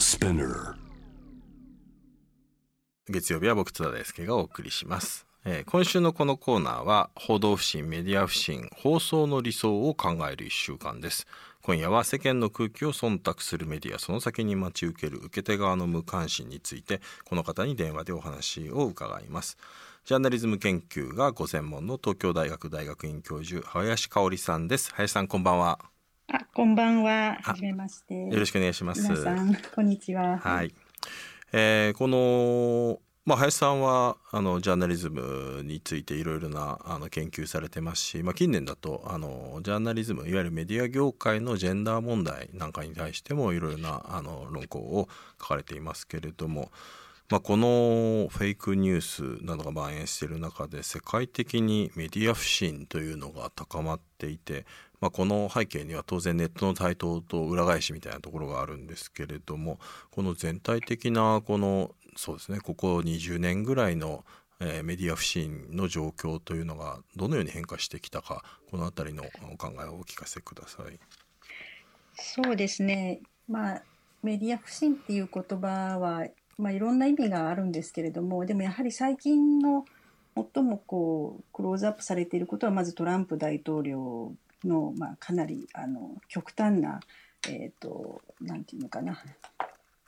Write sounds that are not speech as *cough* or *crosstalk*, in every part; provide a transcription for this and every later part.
Spinner 月曜日は僕津田大輔がお送りします、えー、今週のこのコーナーは報道不信メディア不信放送の理想を考える一週間です。今夜は世間の空気を忖度するメディアその先に待ち受ける受け手側の無関心についてこの方に電話でお話を伺います。ジャーナリズム研究がご専門の東京大学大学院教授林香織さんです。林さんこんばんは。あこんばんは。はじめまして。よろしくお願いします。皆さんこんにちは。はい、えー、このまあ、林さんはあのジャーナリズムについていろいろなあの研究されてますし、まあ、近年だとあのジャーナリズムいわゆるメディア業界のジェンダー問題なんかに対してもいろいろなあの論考を書かれていますけれども、まあ、このフェイクニュースなどが蔓延している中で世界的にメディア不信というのが高まっていて、まあ、この背景には当然ネットの台頭と裏返しみたいなところがあるんですけれどもこの全体的なこのそうですねここ20年ぐらいの、え、メディア不信の状況というのがどのように変化してきたかこの辺りのお考えをお聞かせください。そうですね、まあ、メディア不信っていう言葉は、まあ、いろんな意味があるんですけれどもでもやはり最近の最もこうクローズアップされていることはまずトランプ大統領の、まあ、かなりあの極端な、えーと、なんていうのかな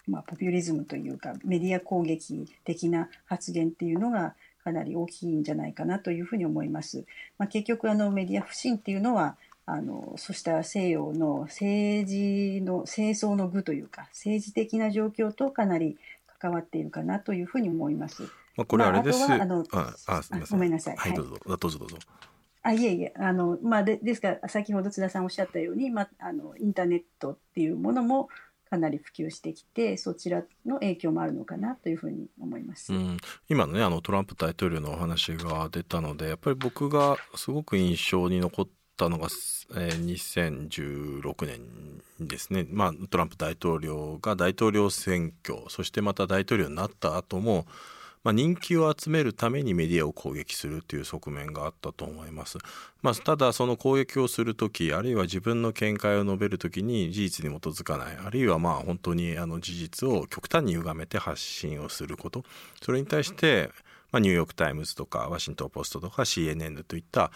まあ、ポピュリズムというかメディア攻撃的な発言っていうのがかなり大きいんじゃないかなというふうに思います。まあ、結局あのメディア不信っていうのはあのそうした西洋の政治の政争の具というか政治的な状況とかなり関わっているかなというふうに思います。まあ、これあれです。まあ、あのああごめんなさい。はい、どうぞ、どうぞどうぞ。あいえいえあの、まあで、ですから先ほど津田さんおっしゃったように、まあ、あのインターネットっていうものもかなり普及してきてそちらの影響もあるのかなというふうに思います、うん、今のねあのトランプ大統領のお話が出たのでやっぱり僕がすごく印象に残ったのが、えー、2016年ですね、まあ、トランプ大統領が大統領選挙そしてまた大統領になった後もまあ、人気を集めるためにメディアを攻撃するという側面があったと思います。まあ、ただその攻撃をする時あるいは自分の見解を述べる時に事実に基づかないあるいはまあ本当にあの事実を極端に歪めて発信をすることそれに対して、まあ、ニューヨーク・タイムズとかワシントン・ポストとか CNN といった、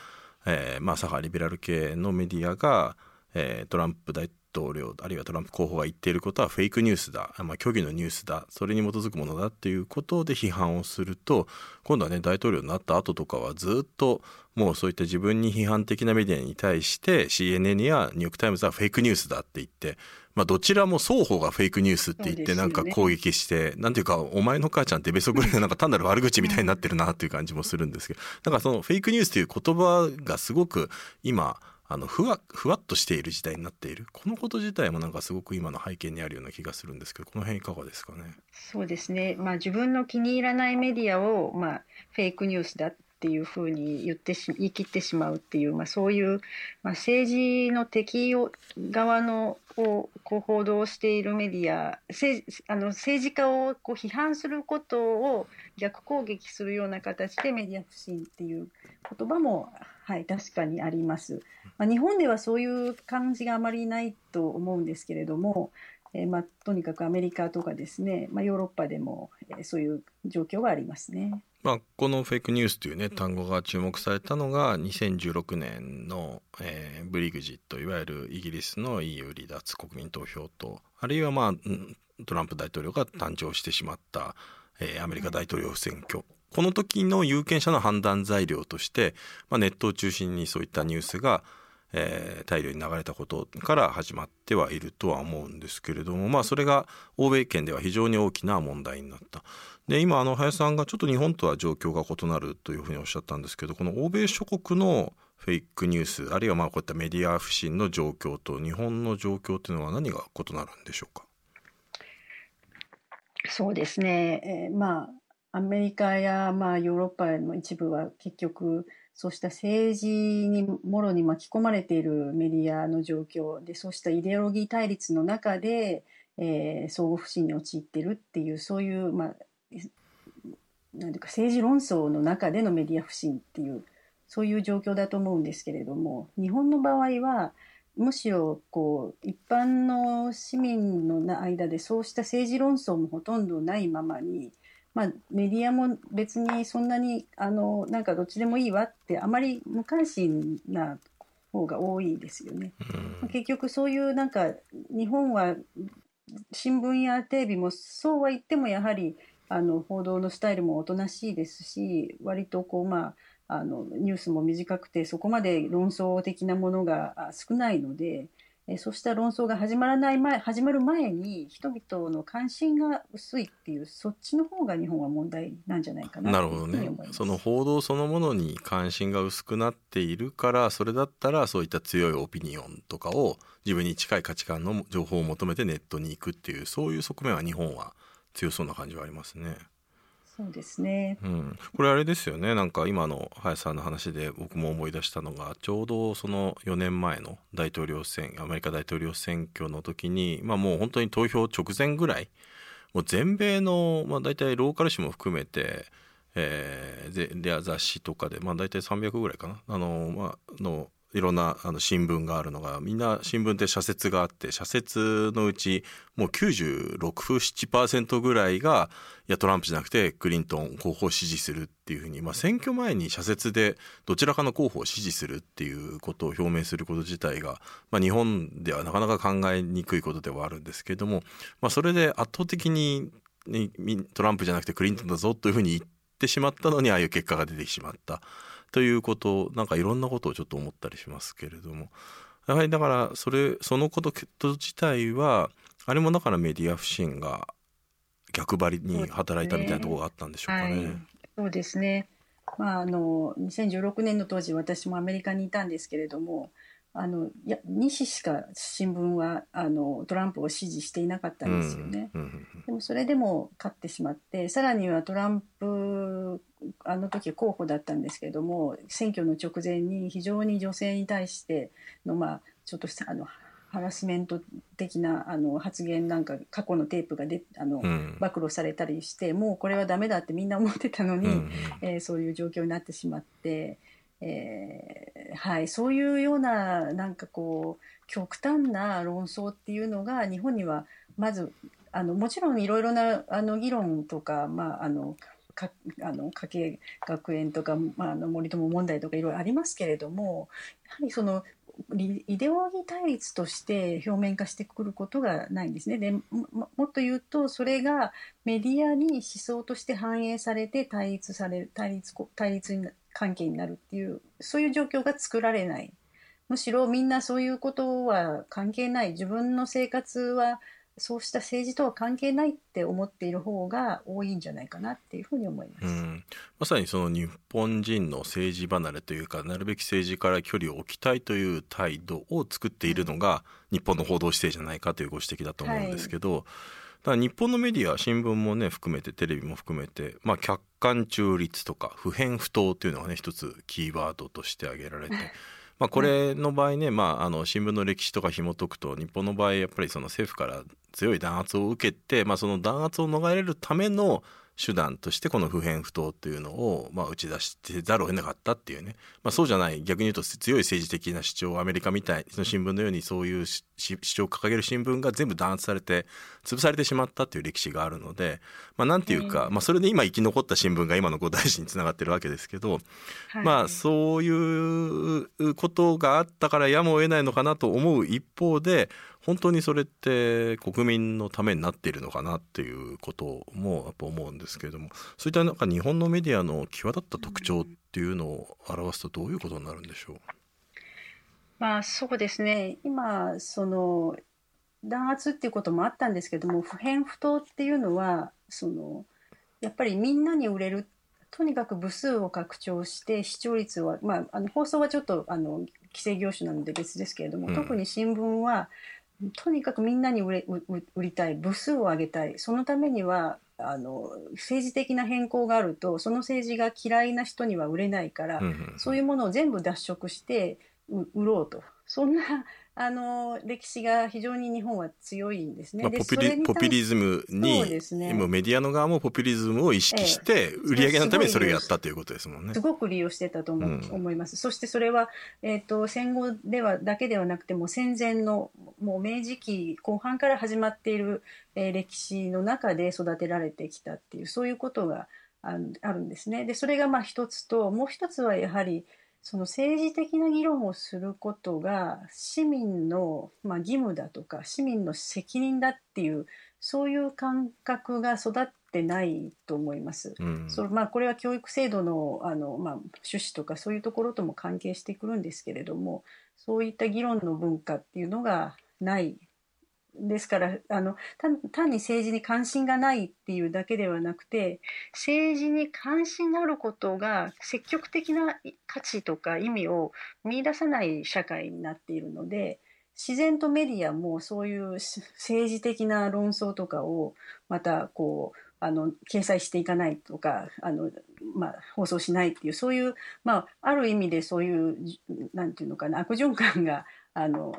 えー、まあ左派リベラル系のメディアが、えー、トランプ大統領統領あるいはトランプ候補が言っていることはフェイクニュースだ、まあ、虚偽のニュースだそれに基づくものだっていうことで批判をすると今度はね大統領になった後とかはずっともうそういった自分に批判的なメディアに対して CNN やニューヨーク・タイムズはフェイクニュースだって言ってまあ、どちらも双方がフェイクニュースって言ってなんか攻撃して、なんていうかお前の母ちゃんってベソぐらいなんか単なる悪口みたいになってるなっていう感じもするんですけどだからそのフェイクニュースという言葉がすごく今あのふわふわっとしている時代になっている。このこと自体もなんかすごく今の背景にあるような気がするんですけどこの辺いかがですかね？そうですね、まあ、自分の気に入らないメディアを、まあ、フェイクニュースだっていうふうに言ってし言い切ってしまうっていう、まあ、そういう、まあ、政治の敵を側のこうこう報道しているメディア政あの政治家をこう批判することを逆攻撃するような形でメディア不信っていう言葉もはい、確かにあります。まあ、日本ではそういう感じがあまりないと思うんですけれども、えー、まあ、とにかくアメリカとかですね、まあ、ヨーロッパでも、えー、そういう状況がありますね。まあ、このフェイクニュースというね単語が注目されたのが2016年の、えー、ブリグジットいわゆるイギリスの EU 離脱国民投票とあるいは、まあ、トランプ大統領が誕生してしまった、えー、アメリカ大統領選挙この時の有権者の判断材料として、まあ、ネットを中心にそういったニュースが、えー、大量に流れたことから始まってはいるとは思うんですけれども、まあ、それが欧米圏では非常に大きな問題になった。で今あの林さんがちょっと日本とは状況が異なるというふうにおっしゃったんですけどこの欧米諸国のフェイクニュースあるいはまあこういったメディア不信の状況と日本の状況というのは何が異なるんでしょうか？そうですね、えー、まあアメリカやまあヨーロッパの一部は結局そうした政治にもろに巻き込まれているメディアの状況でそうしたイデオロギー対立の中で、えー、相互不信に陥ってるっていうそういう、まあ、なんていうか政治論争の中でのメディア不信っていうそういう状況だと思うんですけれども日本の場合はむしろこう一般の市民の間でそうした政治論争もほとんどないままに、まあ、メディアも別にそんなにあのなんかどっちでもいいわってあまり無関心な方が多いですよね。うん結局そういうなんか日本は新聞やテレビもそうは言ってもやはりあの報道のスタイルもおとなしいですし割とこうまああのニュースも短くてそこまで論争的なものがあ少ないのでえそうした論争が始まらない前始まる前に人々の関心が薄いっていうそっちの方が日本は問題なんじゃないかななるほどねというふうに思いますその報道そのものに関心が薄くなっているからそれだったらそういった強いオピニオンとかを自分に近い価値観の情報を求めてネットに行くっていうそういう側面は日本は強そうな感じはありますね。そうですね。うん、これあれですよね。なんか今の林さんの話で僕も思い出したのがちょうどその4年前の大統領選アメリカ大統領選挙の時にまあもう本当に投票直前ぐらいもう全米の、まあ、大体ローカル紙も含めて、えー、で雑誌とかで、まあ、大体300ぐらいかな。あの、まあ、のいろんなあの新聞があるのがみんな新聞って社説があって社説のうちもう96-7%ぐらいがいやトランプじゃなくてクリントン候補を支持するっていうふうに、まあ、選挙前に社説でどちらかの候補を支持するっていうことを表明すること自体が、まあ、日本ではなかなか考えにくいことではあるんですけれども、まあ、それで圧倒的にトランプじゃなくてクリントンだぞというふうに言ってしまったのにああいう結果が出てしまった。ということなんかいろんなことをちょっと思ったりしますけれどもやはりだからそれそのこと自体はあれもだからメディア不信が逆張りに働いたみたいなところがあったんでしょうかね。はい、そうですね。まああの2016年の当時私もアメリカにいたんですけれども、あのいや西しか新聞はあのトランプを支持していなかったんですよね。うんうんうんでもそれでも勝ってしまって、さらにはトランプあの時候補だったんですけれども、選挙の直前に非常に女性に対してのまあちょっとしたあのハラスメント的なあの発言なんか過去のテープがであの、うん。暴露されたりしてもうこれはダメだってみんな思ってたのに、うんうん。えーそういう状況になってしまって、えーはい、そういうようななんかこう極端な論争っていうのが日本にはまずあのもちろんいろいろなあの議論とか、まあ、あのかあの家計学園とか、まあ、あの森友問題とかいろいろありますけれどもやはりそのイデオロギー対立として表面化してくることがないんですね。でもっと言うとそれがメディアに思想として反映されて対立され対立対立に関係になるっていうそういう状況が作られない。むしろみんなそういうことは関係ない。自分の生活はそうした政治とは関係ないって思っている方が多いんじゃないかなっていうふうに思います。うん、まさにその日本人の政治離れというかなるべき政治から距離を置きたいという態度を作っているのが日本の報道姿勢じゃないかというご指摘だと思うんですけど、だから日本のメディア新聞もね含めてテレビも含めて、まあ、客観中立とか不偏不当というのがね一つキーワードとして挙げられて。*laughs* まあ、これの場合ね、まあ、あの新聞の歴史とか紐解くと日本の場合やっぱりその政府から強い弾圧を受けて、まあ、その弾圧を逃れるための手段としてこの不偏不当っていうのをまあ打ち出してざるを得なかったっていうね、まあ、そうじゃない逆に言うと強い政治的な主張をアメリカみたいの新聞のようにそういうし主張を掲げる新聞が全部弾圧されて潰されてしまったっていう歴史があるので、まあ、なんていうか、まあ、それで今生き残った新聞が今の五大臣につながってるわけですけど、はい。まあそういうことがあったからやむを得ないのかなと思う一方で本当にそれって国民のためになっているのかなっていうこともやっぱ思うんですけれどもそういったなんか日本のメディアの際立った特徴っていうのを表すとどういうことになるんでしょう？まあそうですね。今その弾圧っていうこともあったんですけども不偏不当っていうのはそのやっぱりみんなに売れるとにかく部数を拡張して視聴率は、まあ、あの放送はちょっとあの規制業種なので別ですけれども、うん。特に新聞はとにかくみんなに売れ売りたい部数を上げたい。そのためにはあの政治的な変更があるとその政治が嫌いな人には売れないから、うんうん。そういうものを全部脱色してう売ろうと。そんなあの歴史が非常に日本は強いんですね。まあ、ポピリポピュリズムに、ね、もメディアの側もポピュリズムを意識して、売り上げのためにそれをやったということですもんね。すごく利用してたと思,、う思います。そしてそれは、えーと、戦後ではだけではなくても戦前のもう明治期後半から始まっている、えー、歴史の中で育てられてきたっていうそういうことがあるんですね。でそれがまあ一つともう一つはやはりその政治的な議論をすることが市民の、まあ、義務だとか市民の責任だっていうそういう感覚が育ってないと思います。うん、そまあ、これは教育制度のあの、まあ、趣旨とかそういうところとも関係してくるんですけれどもそういった議論の文化っていうのがないですからあの単に政治に関心がないっていうだけではなくて政治に関心があることが積極的な価値とか意味を見出さない社会になっているので自然とメディアもそういう政治的な論争とかをまたこうあの掲載していかないとかあの、まあ、放送しないっていうそういう、まあ、ある意味でそういうなんていうのかな悪循環があの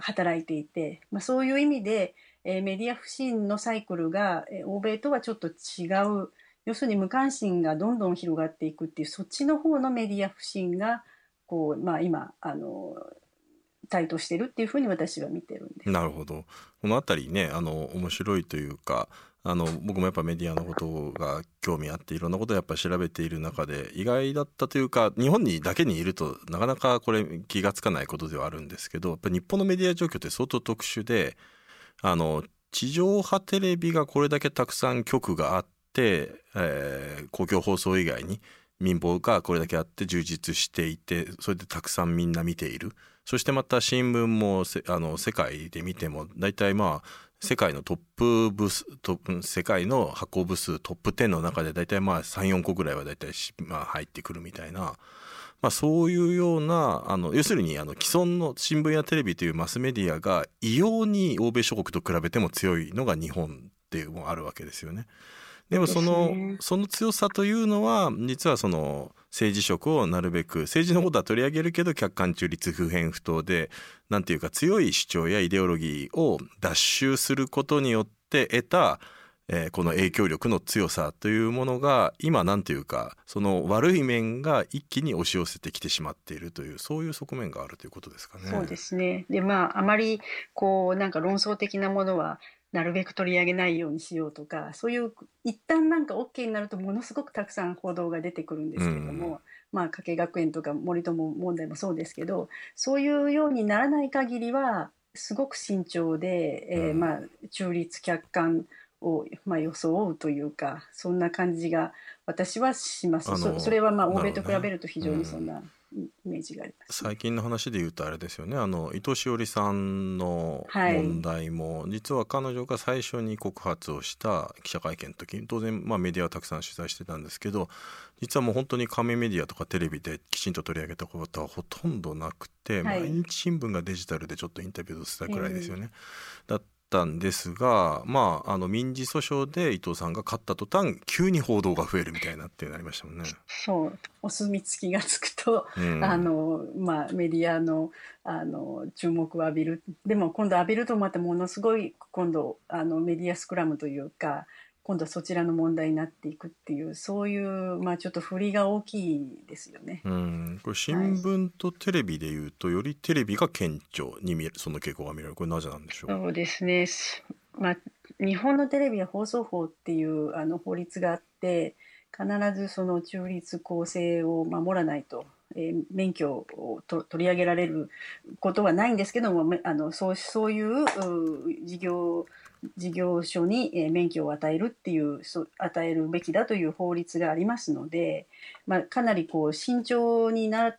働いていて、まあ、そういう意味で、えー、メディア不信のサイクルが、え、欧米とはちょっと違う要するに無関心がどんどん広がっていくっていうそっちの方のメディア不信がこう、まあ、今あの台頭してるっていうふうに私は見てるんです。なるほどこの辺りねあの面白いというかあの僕もやっぱメディアのことが興味あっていろんなことをやっぱ調べている中で意外だったというか日本にだけにいるとなかなかこれ気が付かないことではあるんですけどやっぱ日本のメディア状況って相当特殊であの地上波テレビがこれだけたくさん局があって、えー、公共放送以外に民放がこれだけあって充実していてそれでたくさんみんな見ている。そしてまた新聞もあの世界で見ても大体まあ世界のトップ部数トップ世界の発行部数トップ10の中で大体まあ34個ぐらいは大体まあ入ってくるみたいな、まあ、そういうようなあの要するにあの既存の新聞やテレビというマスメディアが異様に欧米諸国と比べても強いのが日本っていうのもあるわけですよね。でもその、ね、その強さというのは実はその政治色をなるべく政治のことは取り上げるけど客観中立不偏不当でなんていうか強い主張やイデオロギーを脱臭することによって得た、えー、この影響力の強さというものが今なんていうかその悪い面が一気に押し寄せてきてしまっているというそういう側面があるということですかね。そうですねでまああまりこうなんか論争的なものはなるべく取り上げないようにしようとかそういう一旦なんか OK になるとものすごくたくさん報道が出てくるんですけども、うん、まあ加計学園とか森友問題もそうですけどそういうようにならない限りはすごく慎重で、えー、まあ中立客観を、まあ、装うというかそんな感じが私はします。そそれはまあ欧米と比べると非常にそんな。イメージがあります、最近の話で言うとあれですよね。あの伊藤詩織さんの問題も、はい、実は彼女が最初に告発をした記者会見の時当然、まあ、メディアはたくさん取材してたんですけど実はもう本当に紙メディアとかテレビできちんと取り上げたことはほとんどなくて、はい、毎日新聞がデジタルでちょっとインタビューをしたくらいですよね。だったんですが、まあ、あの民事訴訟で伊藤さんが勝った途端急に報道が増えるみたいなってなりましたもんね。そう。お墨付きがつくと、うん、あのまあ、メディアのあの注目を浴びる。でも今度浴びるとまたものすごい今度あのメディアスクラムというか今度はそちらの問題になっていくっていうそういう、まあ、ちょっと振りが大きいですよね。うんこれ新聞とテレビでいうと、はい、よりテレビが顕著に見その傾向が見られるこれなぜなんでしょう？そうですね、まあ、日本のテレビは放送法っていうあの法律があって必ずその中立公正を守らないと。えー、免許をと取り上げられることはないんですけどもあのそうそういう事業事業所に、免許を与えるっていう与えるべきだという法律がありますので、まあ、かなりこう慎重になっ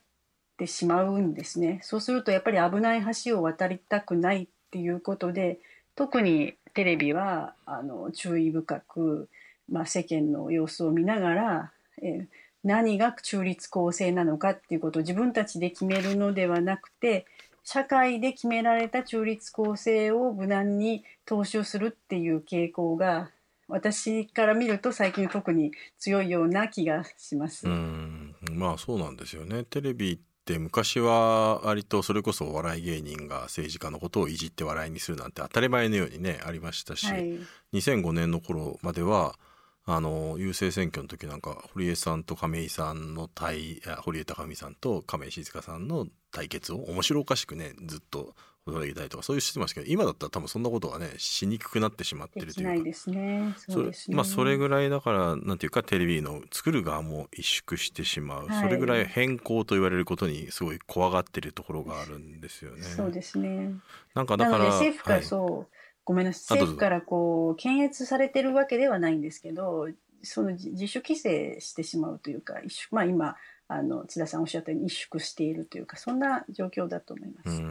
てしまうんですね。そうするとやっぱり危ない橋を渡りたくないっていうことで特にテレビはあの注意深く、まあ、世間の様子を見ながら、え何が中立公正なのかっていうことを自分たちで決めるのではなくて社会で決められた中立公正を無難に踏襲するっていう傾向が私から見ると最近特に強いような気がします。うんまあそうなんですよね。テレビってって昔は割とそれこそお笑い芸人が政治家のことをいじって笑いにするなんて当たり前のようにねありましたし、はい、2005年の頃まではあの郵政選挙の時なんか堀江さんと亀井さんの対堀江貴美さんと亀井静香さんの対決を面白おかしくねずっと踊りたいとかそういうしてましたけど今だったら多分そんなことがねしにくくなってしまってるというかないですねそうですねまあそれぐらいだからなんていうかテレビの作る側も萎縮してしまう、はい、それぐらい変更と言われることにすごい怖がってるところがあるんですよね。そうですねなんかだから政府からそう、はい、ごめんなさい。政府からこう検閲されてるわけではないんですけどその自主規制してしまうというか一まあ今あの津田さんおっしゃったように萎縮しているというかそんな状況だと思います。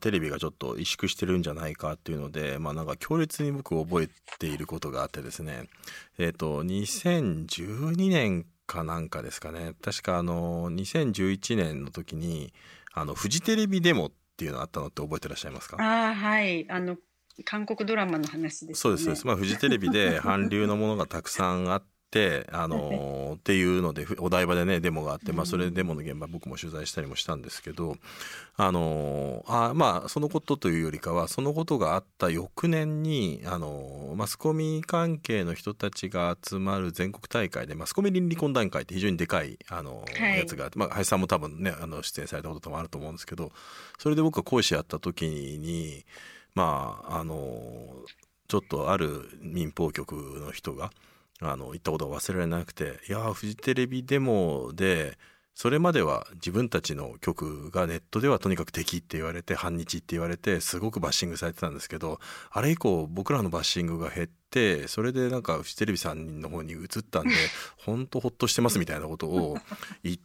テレビがちょっと萎縮してるんじゃないかっていうので、まあなんか強烈に僕覚えていることがあってですね、えっ、ー、と、2012年かなんかですかね、確かあの、2011年の時に、あの、フジテレビデモっていうのあったのって覚えてらっしゃいますか？ああ、はい。あの、韓国ドラマの話です、ね、そうですそうです。まあ、フジテレビで韓流のものがたくさんあって、あのー、*laughs* っていうので、お台場でね、デモがあって、まあ、それでデモの現場僕も取材したりもしたんですけど、あのー、あまあ、そのことというよりかは、そのことがあった翌年に、あのー、マスコミ関係の人たちが集まる全国大会で、マスコミ倫理懇談会って非常にでかい、あのやつがあって、まあ、林さんも多分ね、あの、出演されたこともあると思うんですけど、それで僕が講師やった時に、まあ、あの、ちょっとある民放局の人が、あの、言ったことが忘れられなくて、いや、フジテレビデモで、それまでは自分たちの曲がネットではとにかく敵って言われて、反日って言われて、すごくバッシングされてたんですけど、あれ以降僕らのバッシングが減って、それでなんかフジテレビさんの方に移ったんで、ほんとほっとしてますみたいなことを言っ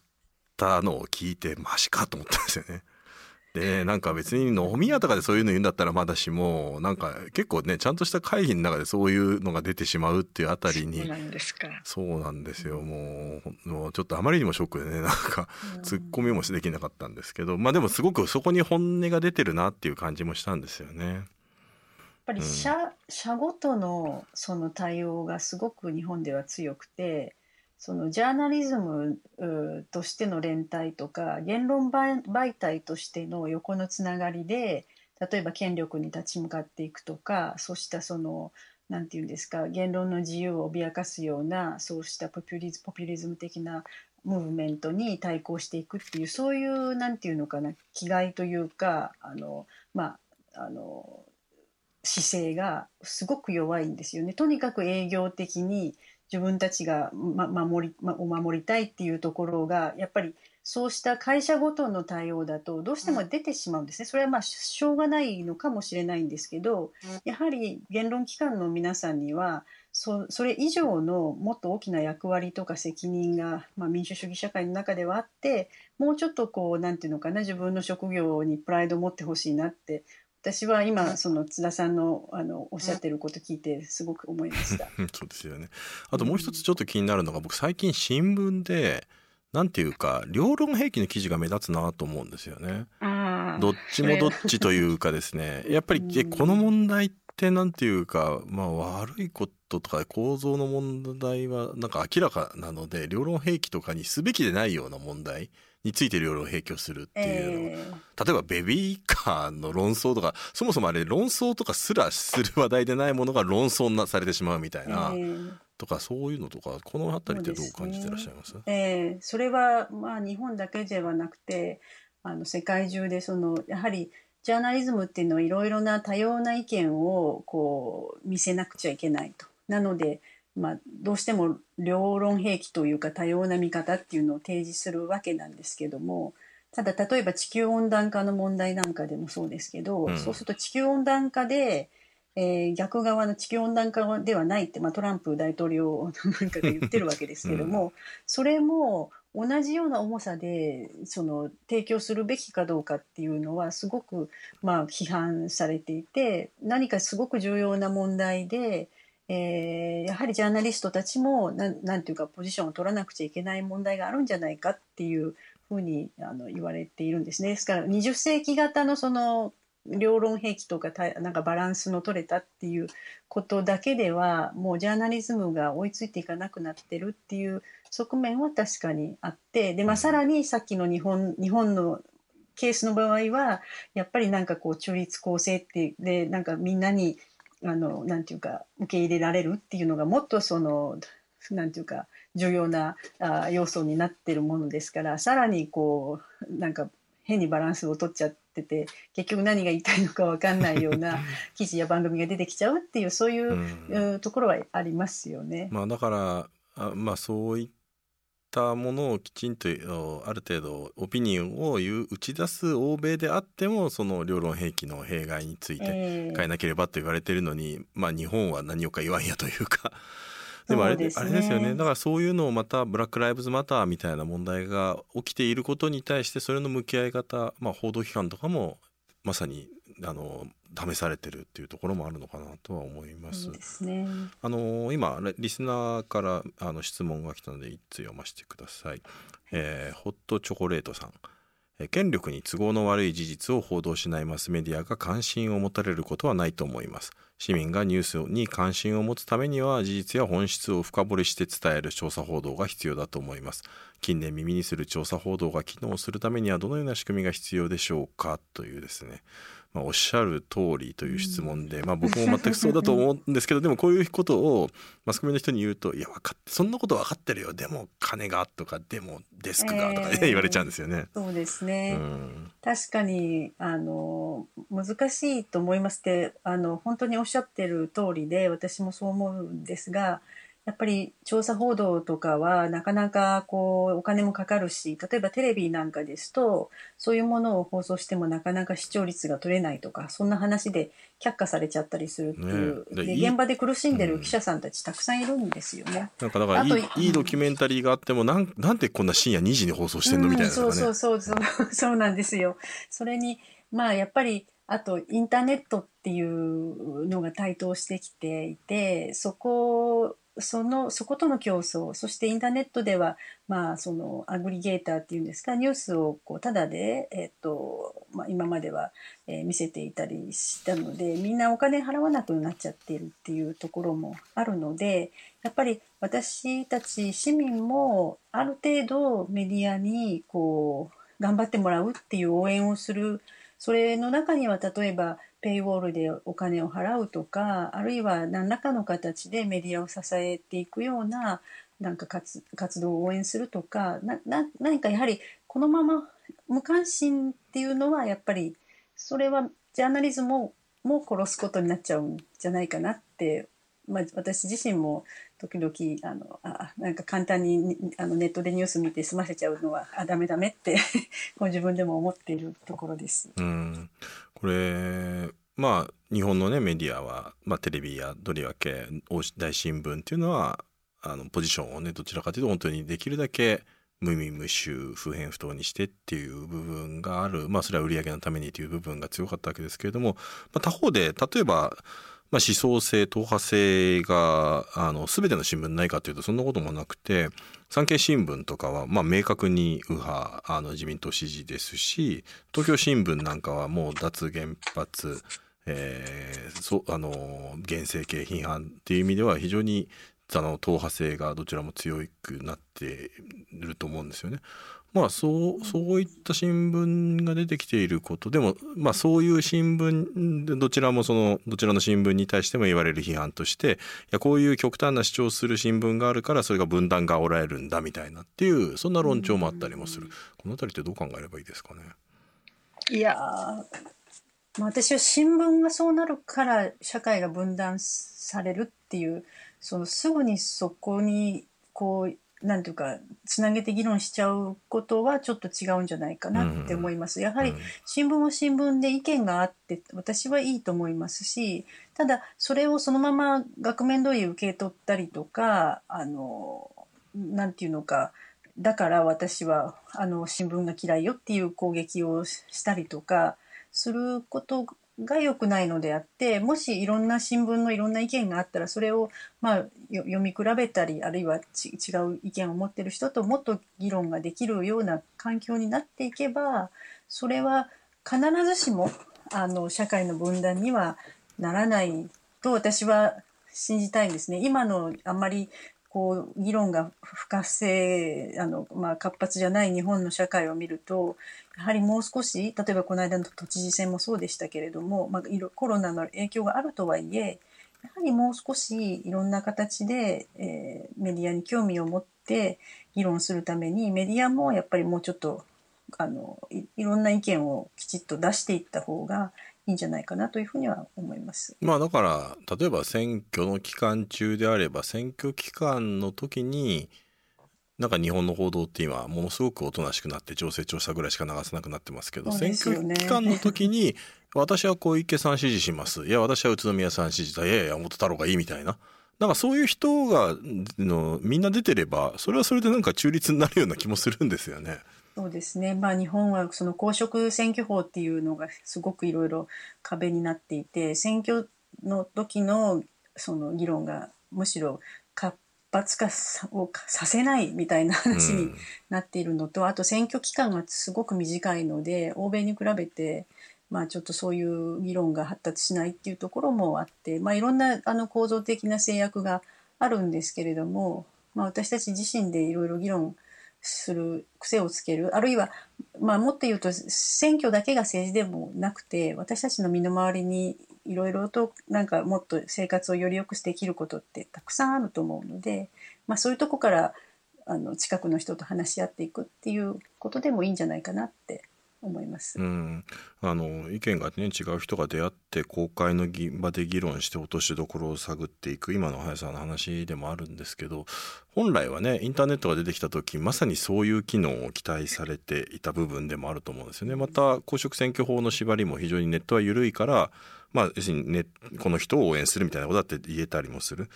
たのを聞いて、マジかと思ったんですよね。で、なんか別に飲み屋とかでそういうの言うんだったらまだしも、なんか結構ね、ちゃんとした会議の中でそういうのが出てしまうっていうあたりに。そうなんですか。そうなんですよ。もう、もうちょっとあまりにもショックでね、なんか、突っ込みもできなかったんですけど、まあでもすごくそこに本音が出てるなっていう感じもしたんですよね。やっぱり社、うん、社ごとのその対応がすごく日本では強くて、そのジャーナリズムとしての連帯とか言論媒体としての横のつながりで例えば権力に立ち向かっていくとかそうしたその何て言うんですか言論の自由を脅かすようなそうしたポピュリズポピュリズム的なムーブメントに対抗していくっていうそういう何て言うのかな気概というかあのまああの姿勢がすごく弱いんですよね。とにかく営業的に自分たちが、ま、守り、ま、お守りたいっていうところがやっぱりそうした会社ごとの対応だとどうしても出てしまうんですね。それはまあしょうがないのかもしれないんですけどやはり言論機関の皆さんにはそそれ以上のもっと大きな役割とか責任が、まあ、民主主義社会の中ではあってもうちょっとこう何て言うのかな自分の職業にプライドを持ってほしいなって私は今その津田さんのあのおっしゃってること聞いてすごく思いました。*laughs* そうですよね。あともう一つちょっと気になるのが、僕最近新聞でなんていうか両論兵器の記事が目立つなと思うんですよね。どっちもどっちというかですね。やっぱり *laughs* えこの問題ってなんていうかまあ悪いこととか構造の問題はなんか明らかなので両論兵器とかにすべきでないような問題についていろいろ提供するっていうの、えー、例えばベビーカーの論争とかそもそもあれ論争とかすらする話題でないものが論争なされてしまうみたいな。えーとかそういうのとかこの辺りってどう感じてらっしゃいます？そ、ね、えー、それはまあ日本だけではなくてあの世界中でそのやはりジャーナリズムっていうのはいろいろな多様な意見をこう見せなくちゃいけないと。なのでまあ、どうしても両論兵器というか多様な見方っていうのを提示するわけなんですけどもただ例えば地球温暖化の問題なんかでもそうですけど、うん、そうすると地球温暖化で、えー、逆側の地球温暖化ではないって、まあ、トランプ大統領なんかが言ってるわけですけども、*laughs* うん、それも同じような重さでその提供するべきかどうかっていうのはすごくまあ批判されていて何かすごく重要な問題でえー、やはりジャーナリストたちもなんなんていうかポジションを取らなくちゃいけない問題があるんじゃないかっていうふうにあの言われているんですね。ですから20世紀型のその両論兵器とかなんかバランスの取れたっていうことだけではもうジャーナリズムが追いついていかなくなってるっていう側面は確かにあってで、まあ、さらにさっきの日本日本のケースの場合はやっぱりなんかこう中立公正ってでなんかみんなにあのなんていうか受け入れられるっていうのがもっとそのなんていうか重要なあ要素になってるものですからさらにこうなんか変にバランスを取っちゃってて結局何が言いたいのか分かんないような *laughs* 記事や番組が出てきちゃうっていうそういう、うん、ところはありますよね。まあ、だからあまあそういったものをきちんとある程度オピニオンを言う打ち出す欧米であってもその両論兵器の弊害について変えなければと言われてるのに、えー、まあ日本は何をか言わんやというか。*laughs* でもあれで、ね、あれですよね。だからそういうのをまたブラック・ライブズ・マターみたいな問題が起きていることに対してそれの向き合い方、まあ、報道機関とかもまさにあの試されてるっていうところもあるのかなとは思います。すね、あの今リスナーからあの質問が来たので一つ読ませてください。えー、ホットチョコレートさん。権力に都合の悪い事実を報道しないマスメディアが関心を持たれることはないと思います。市民がニュースに関心を持つためには事実や本質を深掘りして伝える調査報道が必要だと思います。近年耳にする調査報道が機能するためにはどのような仕組みが必要でしょうか？というですね。まあ、おっしゃる通りという質問で、まあ、僕も全くそうだと思うんですけどでもこういうことをマスコミの人に言うと「いや分かってそんなこと分かってるよ。でも金が」とか「でもデスクが」とか、ね、言われちゃうんですよね。そうですね、うん、確かにあの難しいと思いますってあの本当におっしゃってる通りで私もそう思うんですがやっぱり調査報道とかはなかなかこうお金もかかるし例えばテレビなんかですとそういうものを放送してもなかなか視聴率が取れないとかそんな話で却下されちゃったりするっていう、ね、で現場で苦しんでる記者さんたちたくさんいるんですよね。なんかだからいいいいドキュメンタリーがあってもなんなんでこんな深夜2時に放送してんのみたいな、ね、そうそうそうそう。*laughs* そうなんですよ。それにまあやっぱりあとインターネットっていうのが台頭してきていてそこそのそことの競争そしてインターネットでは、まあ、そのアグリゲーターっていうんですかニュースをこうただで、えっとまあ、今までは、え、見せていたりしたのでみんなお金払わなくなっちゃってるっていうところもあるのでやっぱり私たち市民もある程度メディアにこう頑張ってもらうっていう応援をするそれの中には例えばペイウォールでお金を払うとかあるいは何らかの形でメディアを支えていくようななんか活活動を応援するとかなな何かやはりこのまま無関心っていうのはやっぱりそれはジャーナリズムをも殺すことになっちゃうんじゃないかなって、まあ、私自身も時々あのあなんか簡単にあのネットでニュース見て済ませちゃうのはあダメダメって *laughs* こう自分でも思っているところです。うんこれまあ日本のねメディアは、まあ、テレビやとりわけ大新聞っていうのはあのポジションをねどちらかというと本当にできるだけ無味無臭不変不当にしてっていう部分があるまあそれは売り上げのためにという部分が強かったわけですけれども、まあ、他方で例えばまあ、思想性、党派性が、あの、すべての新聞ないかというと、そんなこともなくて、産経新聞とかは、まあ、明確に右派、あの、自民党支持ですし、東京新聞なんかはもう脱原発、えー、そあの、現政権批判っていう意味では非常に、あの、党派性がどちらも強くなっていると思うんですよね。まあそうそういった新聞が出てきていることでもまあそういう新聞どちらもそのどちらの新聞に対しても言われる批判としていやこういう極端な主張する新聞があるからそれが分断がおられるんだみたいなっていうそんな論調もあったりもする。この辺りってどう考えればいいですかね？いや私は新聞がそうなるから社会が分断されるっていうそのすぐにそこにこうなんていうかつなげて議論しちゃうことはちょっと違うんじゃないかなって思います。やはり新聞は新聞で意見があって私はいいと思いますしただそれをそのまま額面通り受け取ったりとかあのなんていうのかだから私はあの新聞が嫌いよっていう攻撃をしたりとかすることが良くないのであってもしいろんな新聞のいろんな意見があったらそれをまあ読み比べたりあるいは違う意見を持ってる人ともっと議論ができるような環境になっていけばそれは必ずしもあの社会の分断にはならないと私は信じたいんですね。今のあんまりこう議論が不活性あの、まあ、活発じゃない日本の社会を見るとやはりもう少し例えばこの間の都知事選もそうでしたけれども、まあ、コロナの影響があるとはいえやはりもう少しいろんな形で、えー、メディアに興味を持って議論するためにメディアもやっぱりもうちょっとあのいろんな意見をきちっと出していった方がいいんじゃないかなというふうには思います。まあだから例えば選挙の期間中であれば選挙期間の時になんか日本の報道って今ものすごくおとなしくなって情勢調査ぐらいしか流さなくなってますけど、ね、選挙期間の時に私は小池さん支持しますいや私は宇都宮さん支持だいやいや山本太郎がいいみたいな。なんかそういう人がのみんな出てればそれはそれでなんか中立になるような気もするんですよね。そうですね、まあ、日本はその公職選挙法っていうのがすごくいろいろ壁になっていて選挙の時のその議論がむしろ活発化をさせないみたいな話になっているのと、うん、あと選挙期間がすごく短いので欧米に比べて、まあ、ちょっとそういう議論が発達しないっていうところもあって、まあ、いろんなあの構造的な制約があるんですけれども、まあ、私たち自身でいろいろ議論する癖をつけるあるいは、まあ、もっと言うと選挙だけが政治でもなくて私たちの身の回りにいろいろとなんかもっと生活をより良くできることってたくさんあると思うので、まあ、そういうとこからあの近くの人と話し合っていくっていうことでもいいんじゃないかなって思います。うん、あの意見がね違う人が出会って公開の場で議論して落としどころを探っていく今の速さんの話でもあるんですけど本来はねインターネットが出てきた時まさにそういう機能を期待されていた部分でもあると思うんですよね。また公職選挙法の縛りも非常にネットは緩いからまあ、要するにね、この人を応援するみたいなことだって言えたりもする。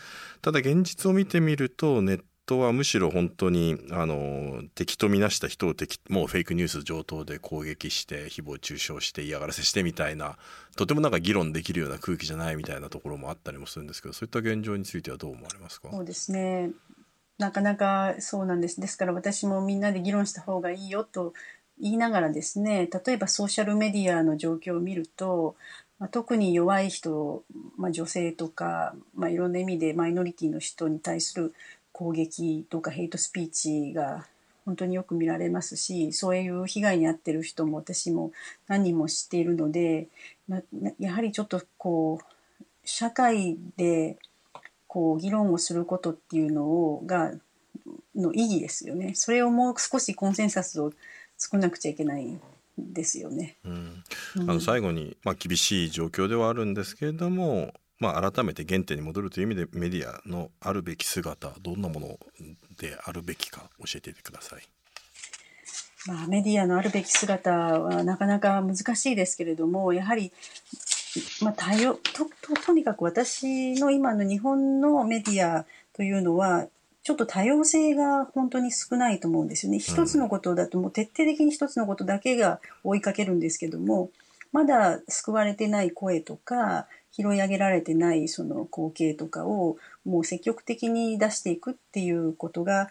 ただ現実を見てみると、ネットはむしろ本当にあの敵とみなした人を敵もうフェイクニュース上等で攻撃して誹謗中傷して嫌がらせしてみたいなとてもなんか議論できるような空気じゃないみたいなところもあったりもするんですけどそういった現状についてはどう思われますか？そうですね。なかなかそうなんです。ですから私もみんなで議論した方がいいよと言いながらですね例えばソーシャルメディアの状況を見るとま、特に弱い人、まあ、女性とか、まあ、いろんな意味でマイノリティの人に対する攻撃とかヘイトスピーチが本当によく見られますしそういう被害に遭ってる人も私も何人も知っているのでやはりちょっとこう社会でこう議論をすることっていうのをがの意義ですよねそれをもう少しコンセンサスを作らなくちゃいけないですよね。うん、あの最後に、まあ、厳しい状況ではあるんですけれどもまあ、改めて原点に戻るという意味でメディアのあるべき姿どんなものであるべきか教えていてください。まあ、メディアのあるべき姿はなかなか難しいですけれどもやはり、まあ、多様とととにかく私の今の日本のメディアというのはちょっと多様性が本当に少ないと思うんですよね。一つのことだともう徹底的に一つのことだけが追いかけるんですけどもまだ救われてない声とか拾い上げられてないその光景とかをもう積極的に出していくっていうことが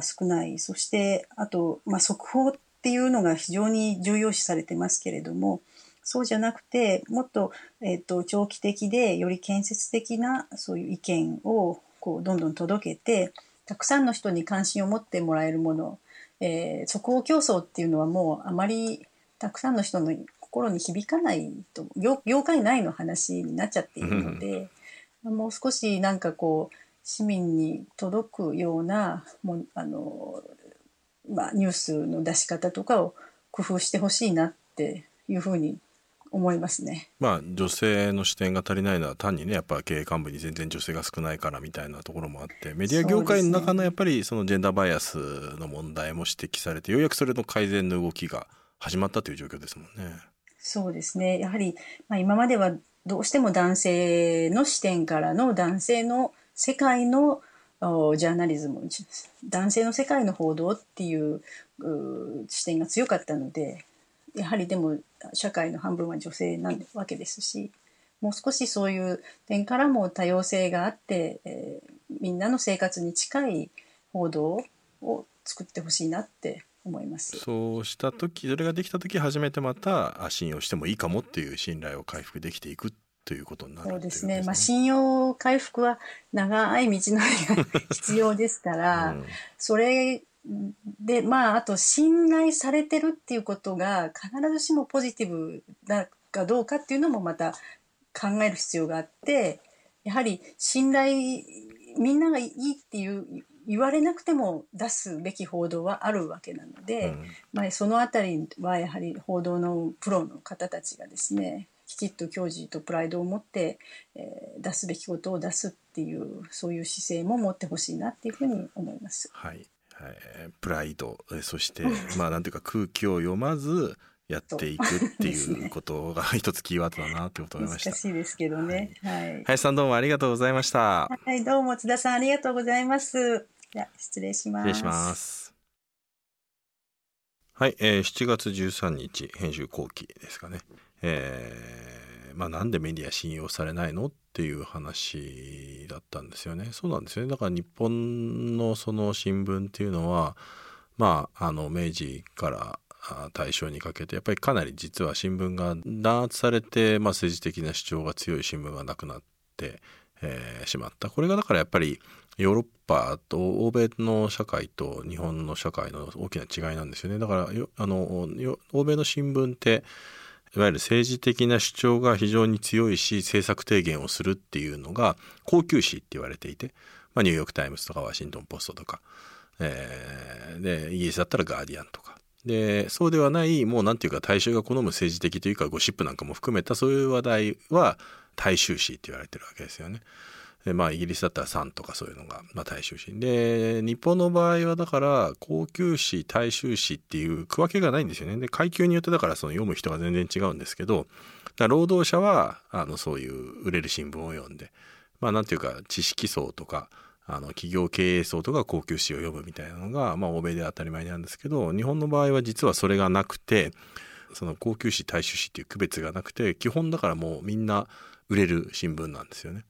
少ない。そしてあと、まあ、速報っていうのが非常に重要視されてますけれどもそうじゃなくてもっと,、えーと、長期的でより建設的なそういう意見をこうどんどん届けてたくさんの人に関心を持ってもらえるもの、えー、速報競争っていうのはもうあまりたくさんの人の心に響かないと業業界内の話になっちゃっているので、うん、もう少しなんかこう市民に届くようなもあの、まあ、ニュースの出し方とかを工夫してほしいなっていうふうに思いますね。まあ女性の視点が足りないのは単にねやっぱ経営幹部に全然女性が少ないからみたいなところもあってメディア業界の中のやっぱりそのジェンダーバイアスの問題も指摘されてようやくそれの改善の動きが始まったという状況ですもんね。そうですね。やはり、まあ、今まではどうしても男性の視点からの男性の世界のジャーナリズム男性の世界の報道っていう視点が強かったのでやはりでも社会の半分は女性なわけですしもう少しそういう点からも多様性があって、えー、みんなの生活に近い報道を作ってほしいなって思います。そうした時それができた時初めてまた信用してもいいかもっていう信頼を回復できていくということになるそうですね。まあ信用回復は長い道のりが必要ですから、*laughs* うん、それでまああと信頼されてるっていうことが必ずしもポジティブだかどうかっていうのもまた考える必要があってやはり信頼みんながいいっていう言われなくても出すべき報道はあるわけなので、うん、まあ、そのあたりはやはり報道のプロの方たちがですねきちっと矜持とプライドを持って、えー、出すべきことを出すっていうそういう姿勢も持ってほしいなっていうふうに思います。はい、はい、プライドそして *laughs* まあなんていうか空気を読まずやっていくっていうことが一つキーワードだなということ思いました。難しいですけどね。はい。林さんどうもありがとうございました。はい、どうも津田さんありがとうございます。じゃ失礼します。失礼します。はい、えー、7月13日編集後期ですかね。えー、まあなんでメディア信用されないのっていう話だったんですよね。そうなんですよね。だから日本のその新聞っていうのは、まああの明治から大正にかけてやっぱりかなり実は新聞が弾圧されて、まあ、政治的な主張が強い新聞がなくなって、えー、しまったこれがだからやっぱりヨーロッパと欧米の社会と日本の社会の大きな違いなんですよねだからあの欧米の新聞っていわゆる政治的な主張が非常に強いし政策提言をするっていうのが高級紙って言われていて、まあ、ニューヨーク・タイムズとかワシントン・ポストとか、えー、でイギリスだったらガーディアンとかでそうではないもう何て言うか大衆が好む政治的というかゴシップなんかも含めたそういう話題は大衆史って言われてるわけですよね。でまあイギリスだったら「サン」とかそういうのが、まあ、大衆史で日本の場合はだから高級史大衆史っていう区分けがないんですよねで階級によってだからその読む人が全然違うんですけど労働者はあのそういう売れる新聞を読んでまあ何て言うか知識層とかあの企業経営層とか高級誌を読むみたいなのが、まあ、欧米で当たり前なんですけど日本の場合は実はそれがなくてその高級誌大衆誌っていう区別がなくて基本だからもうみんな売れる新聞なんですよね。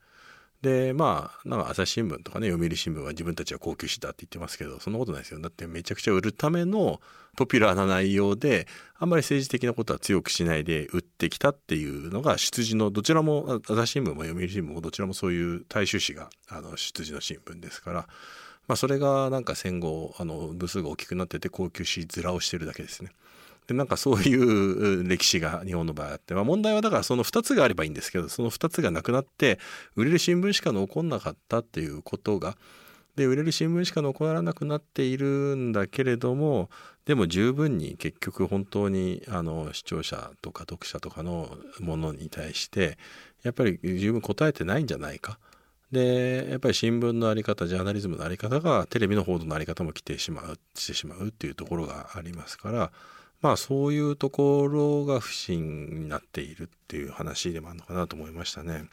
でまあなんか朝日新聞とかね読売新聞は自分たちは高級誌だって言ってますけどそんなことないですよだってめちゃくちゃ売るためのポピュラーな内容であんまり政治的なことは強くしないで売ってきたっていうのが出自のどちらも朝日新聞も読売新聞もどちらもそういう大衆紙があの出自の新聞ですから。まあ、それがなんか戦後あの部数が大きくなってて高級紙面をしてるだけですね。でなんかそういう歴史が日本の場合あって、まあ、問題はだからその2つがあればいいんですけどその2つがなくなって売れる新聞しか残んなかったっていうことがで売れる新聞しか残らなくなっているんだけれどもでも十分に結局本当にあの視聴者とか読者とかのものに対してやっぱり十分答えてないんじゃないか。でやっぱり新聞の在り方ジャーナリズムの在り方がテレビの報道の在り方も来てしまうしてしまうっていうところがありますからまあそういうところが不審になっているっていう話でもあるのかなと思いましたね。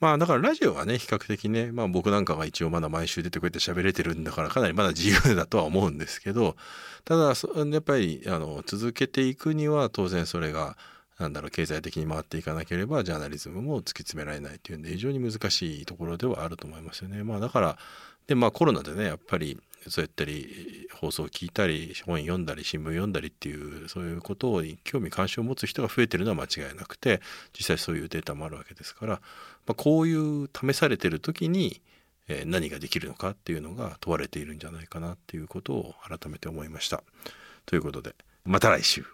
まあだからラジオはね比較的ねまあ僕なんかが一応まだ毎週出てこうやって喋れてるんだからかなりまだ自由だとは思うんですけどただやっぱりあの続けていくには当然それがなんだろう経済的に回っていかなければジャーナリズムも突き詰められないっていうんで非常に難しいところではあると思いますよね。まあだからでまあコロナでねやっぱりそうやったり放送を聞いたり本読んだり新聞読んだりっていうそういうことに興味関心を持つ人が増えてるのは間違いなくて実際そういうデータもあるわけですから、まあ、こういう試されてる時にえ何ができるのかっていうのが問われているんじゃないかなっていうことを改めて思いました。ということでまた来週。